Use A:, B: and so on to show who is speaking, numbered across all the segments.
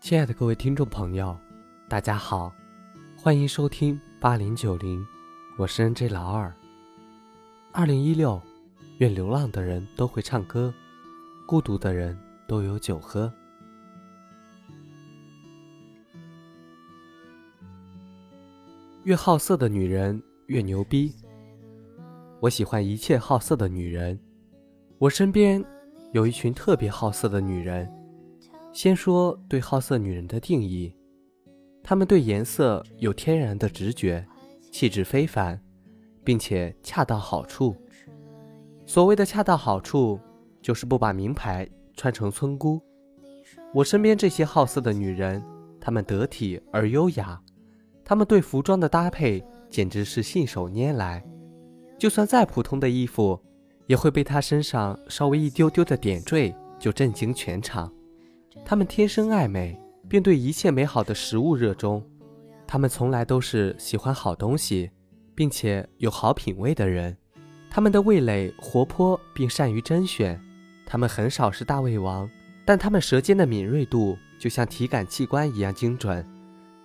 A: 亲爱的各位听众朋友，大家好，欢迎收听八零九零，我是 N J 老二。二零一六，愿流浪的人都会唱歌，孤独的人都有酒喝。越好色的女人越牛逼。我喜欢一切好色的女人。我身边有一群特别好色的女人。先说对好色女人的定义，她们对颜色有天然的直觉，气质非凡，并且恰到好处。所谓的恰到好处，就是不把名牌穿成村姑。我身边这些好色的女人，她们得体而优雅，她们对服装的搭配简直是信手拈来，就算再普通的衣服，也会被她身上稍微一丢丢的点缀就震惊全场。他们天生爱美，并对一切美好的食物热衷。他们从来都是喜欢好东西，并且有好品味的人。他们的味蕾活泼，并善于甄选。他们很少是大胃王，但他们舌尖的敏锐度就像体感器官一样精准。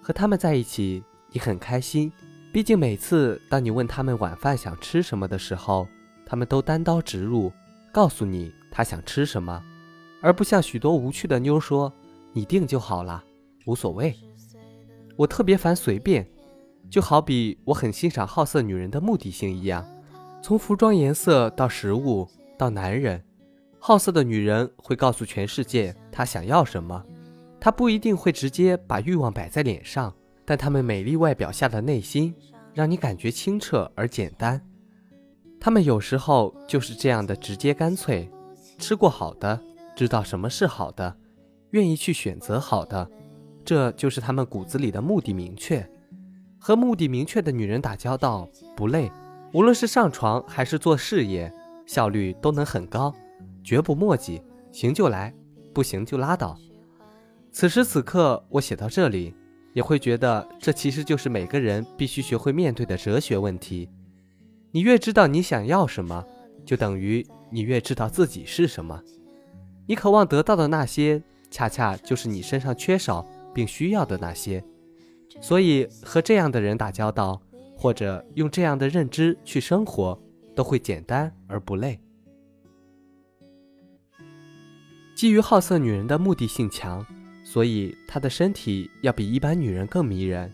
A: 和他们在一起，你很开心。毕竟每次当你问他们晚饭想吃什么的时候，他们都单刀直入，告诉你他想吃什么。而不像许多无趣的妞说：“你定就好了，无所谓。”我特别烦随便，就好比我很欣赏好色女人的目的性一样。从服装颜色到食物到男人，好色的女人会告诉全世界她想要什么。她不一定会直接把欲望摆在脸上，但她们美丽外表下的内心让你感觉清澈而简单。她们有时候就是这样的直接干脆，吃过好的。知道什么是好的，愿意去选择好的，这就是他们骨子里的目的明确。和目的明确的女人打交道不累，无论是上床还是做事业，效率都能很高，绝不墨迹，行就来，不行就拉倒。此时此刻，我写到这里，也会觉得这其实就是每个人必须学会面对的哲学问题。你越知道你想要什么，就等于你越知道自己是什么。你渴望得到的那些，恰恰就是你身上缺少并需要的那些，所以和这样的人打交道，或者用这样的认知去生活，都会简单而不累。基于好色女人的目的性强，所以她的身体要比一般女人更迷人。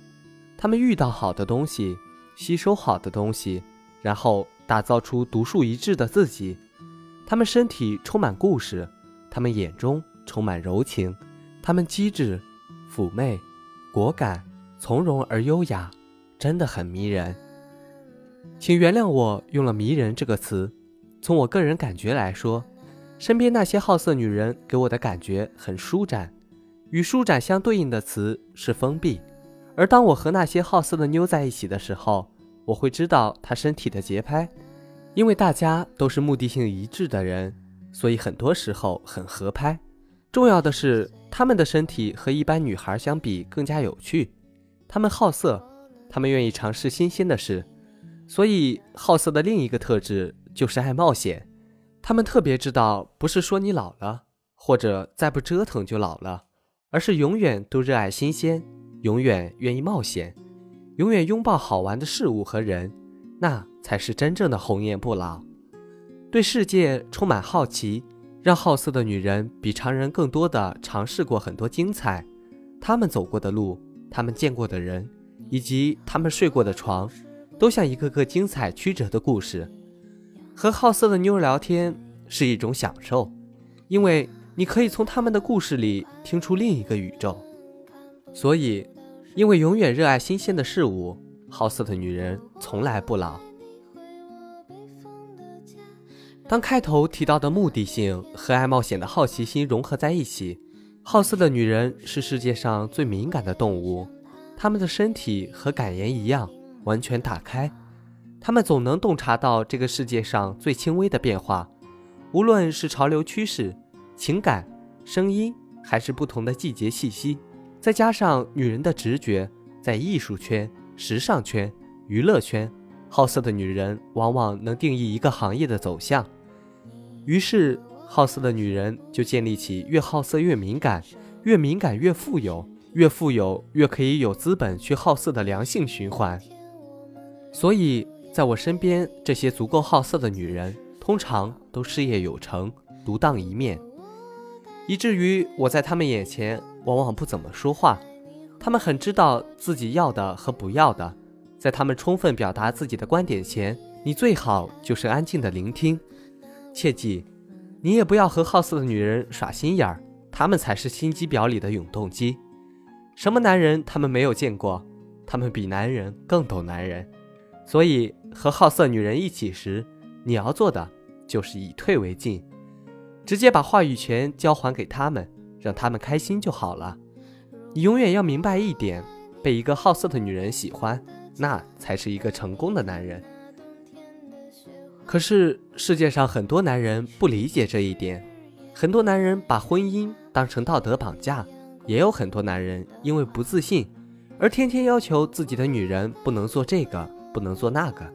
A: 她们遇到好的东西，吸收好的东西，然后打造出独树一帜的自己。她们身体充满故事。他们眼中充满柔情，他们机智、妩媚、果敢、从容而优雅，真的很迷人。请原谅我用了“迷人”这个词。从我个人感觉来说，身边那些好色女人给我的感觉很舒展，与舒展相对应的词是封闭。而当我和那些好色的妞在一起的时候，我会知道她身体的节拍，因为大家都是目的性一致的人。所以很多时候很合拍，重要的是他们的身体和一般女孩相比更加有趣。他们好色，他们愿意尝试新鲜的事，所以好色的另一个特质就是爱冒险。他们特别知道，不是说你老了或者再不折腾就老了，而是永远都热爱新鲜，永远愿意冒险，永远拥抱好玩的事物和人，那才是真正的红颜不老。对世界充满好奇，让好色的女人比常人更多的尝试过很多精彩。她们走过的路，她们见过的人，以及她们睡过的床，都像一个个精彩曲折的故事。和好色的妞聊天是一种享受，因为你可以从他们的故事里听出另一个宇宙。所以，因为永远热爱新鲜的事物，好色的女人从来不老。当开头提到的目的性和爱冒险的好奇心融合在一起，好色的女人是世界上最敏感的动物，她们的身体和感言一样完全打开，她们总能洞察到这个世界上最轻微的变化，无论是潮流趋势、情感、声音，还是不同的季节气息，再加上女人的直觉，在艺术圈、时尚圈、娱乐圈，好色的女人往往能定义一个行业的走向。于是，好色的女人就建立起越好色越敏感、越敏感越富有，越富有越可以有资本去好色的良性循环。所以，在我身边这些足够好色的女人，通常都事业有成，独当一面，以至于我在她们眼前往往不怎么说话。她们很知道自己要的和不要的，在她们充分表达自己的观点前，你最好就是安静的聆听。切记，你也不要和好色的女人耍心眼儿。他们才是心机婊里的永动机，什么男人他们没有见过？他们比男人更懂男人，所以和好色女人一起时，你要做的就是以退为进，直接把话语权交还给他们，让他们开心就好了。你永远要明白一点：被一个好色的女人喜欢，那才是一个成功的男人。可是世界上很多男人不理解这一点，很多男人把婚姻。当成道德绑架，也有很多男人因为不自信，而天天要求自己的女人不能做这个，不能做那个，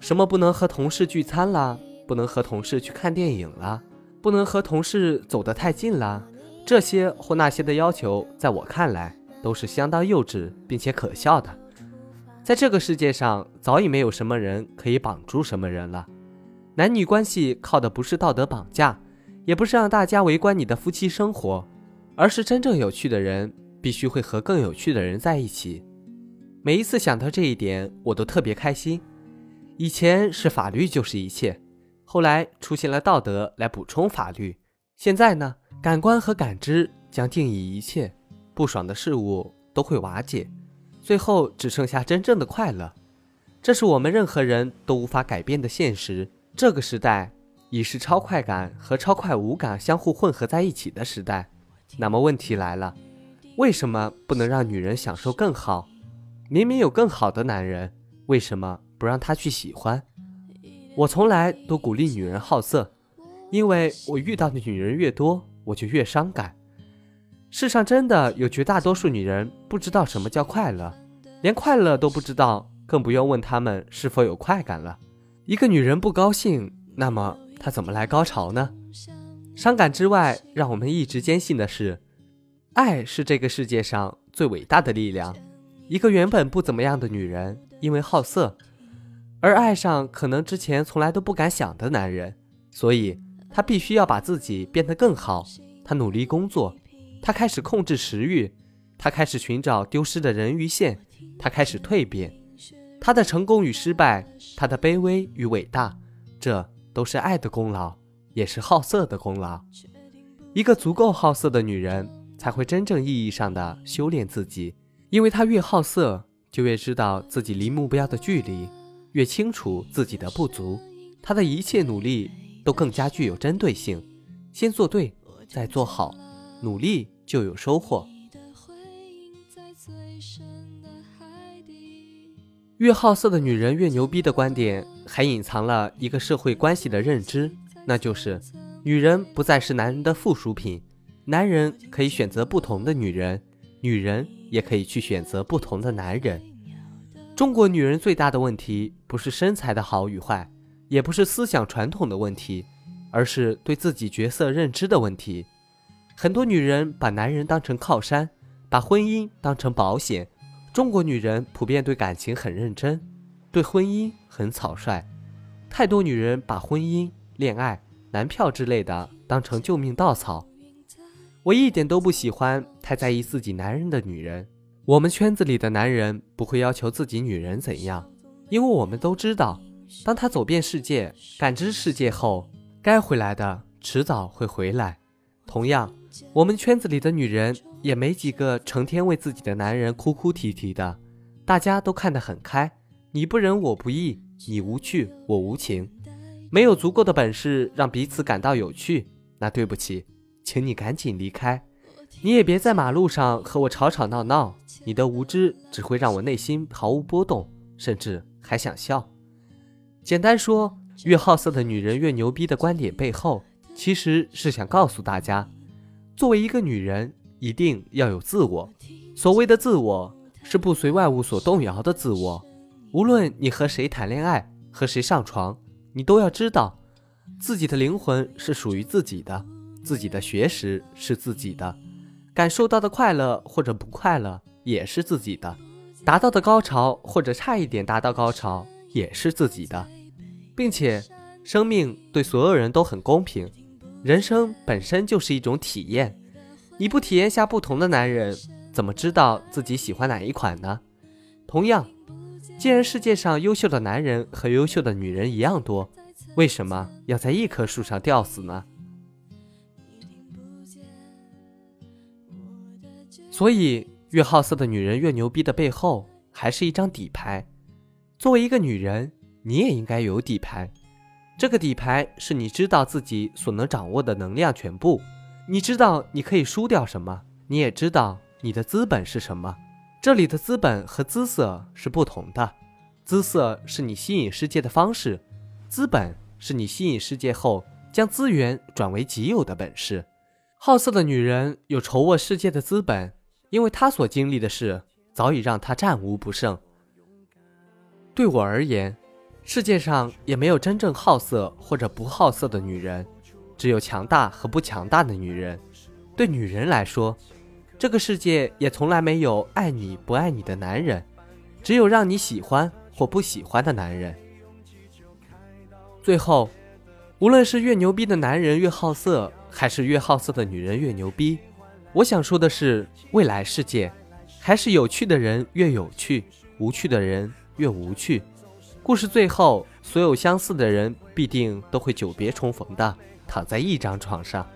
A: 什么不能和同事聚餐啦，不能和同事去看电影啦，不能和同事走得太近啦，这些或那些的要求，在我看来都是相当幼稚并且可笑的。在这个世界上，早已没有什么人可以绑住什么人了，男女关系靠的不是道德绑架。也不是让大家围观你的夫妻生活，而是真正有趣的人必须会和更有趣的人在一起。每一次想到这一点，我都特别开心。以前是法律就是一切，后来出现了道德来补充法律，现在呢，感官和感知将定义一切，不爽的事物都会瓦解，最后只剩下真正的快乐。这是我们任何人都无法改变的现实。这个时代。已是超快感和超快无感相互混合在一起的时代，那么问题来了，为什么不能让女人享受更好？明明有更好的男人，为什么不让他去喜欢？我从来都鼓励女人好色，因为我遇到的女人越多，我就越伤感。世上真的有绝大多数女人不知道什么叫快乐，连快乐都不知道，更不用问她们是否有快感了。一个女人不高兴，那么。她怎么来高潮呢？伤感之外，让我们一直坚信的是，爱是这个世界上最伟大的力量。一个原本不怎么样的女人，因为好色，而爱上可能之前从来都不敢想的男人，所以她必须要把自己变得更好。她努力工作，她开始控制食欲，她开始寻找丢失的人鱼线，她开始蜕变。她的成功与失败，她的卑微与伟大，这。都是爱的功劳，也是好色的功劳。一个足够好色的女人，才会真正意义上的修炼自己，因为她越好色，就越知道自己离目标的距离，越清楚自己的不足。她的一切努力都更加具有针对性，先做对，再做好，努力就有收获。越好色的女人越牛逼的观点，还隐藏了一个社会关系的认知，那就是女人不再是男人的附属品，男人可以选择不同的女人，女人也可以去选择不同的男人。中国女人最大的问题，不是身材的好与坏，也不是思想传统的问题，而是对自己角色认知的问题。很多女人把男人当成靠山，把婚姻当成保险。中国女人普遍对感情很认真，对婚姻很草率。太多女人把婚姻、恋爱、男票之类的当成救命稻草。我一点都不喜欢太在意自己男人的女人。我们圈子里的男人不会要求自己女人怎样，因为我们都知道，当他走遍世界、感知世界后，该回来的迟早会回来。同样，我们圈子里的女人。也没几个成天为自己的男人哭哭啼啼的，大家都看得很开。你不仁我不义，你无趣我无情，没有足够的本事让彼此感到有趣，那对不起，请你赶紧离开。你也别在马路上和我吵吵闹闹，你的无知只会让我内心毫无波动，甚至还想笑。简单说，越好色的女人越牛逼的观点背后，其实是想告诉大家，作为一个女人。一定要有自我。所谓的自我，是不随外物所动摇的自我。无论你和谁谈恋爱，和谁上床，你都要知道，自己的灵魂是属于自己的，自己的学识是自己的，感受到的快乐或者不快乐也是自己的，达到的高潮或者差一点达到高潮也是自己的，并且生命对所有人都很公平，人生本身就是一种体验，你不体验下不同的男人，怎么知道自己喜欢哪一款呢？同样，既然世界上优秀的男人和优秀的女人一样多，为什么要在一棵树上吊死呢？所以，越好色的女人越牛逼的背后，还是一张底牌。作为一个女人，你也应该有底牌。这个底牌是你知道自己所能掌握的能量全部，你知道你可以输掉什么，你也知道你的资本是什么。这里的资本和姿色是不同的，姿色是你吸引世界的方式，资本是你吸引世界后将资源转为己有的本事。好色的女人有筹握世界的资本。因为她所经历的事早已让她战无不胜。对我而言，世界上也没有真正好色或者不好色的女人，只有强大和不强大的女人。对女人来说，这个世界也从来没有爱你不爱你的男人，只有让你喜欢或不喜欢的男人。最后，无论是越牛逼的男人越好色，还是越好色的女人越牛逼。我想说的是，未来世界还是有趣的人越有趣，无趣的人越无趣。故事最后，所有相似的人必定都会久别重逢的，躺在一张床上。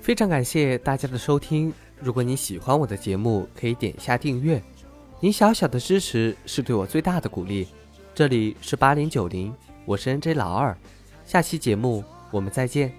A: 非常感谢大家的收听，如果你喜欢我的节目，可以点一下订阅。您小小的支持是对我最大的鼓励。这里是八零九零，我是 N J 老二。下期节目，我们再见。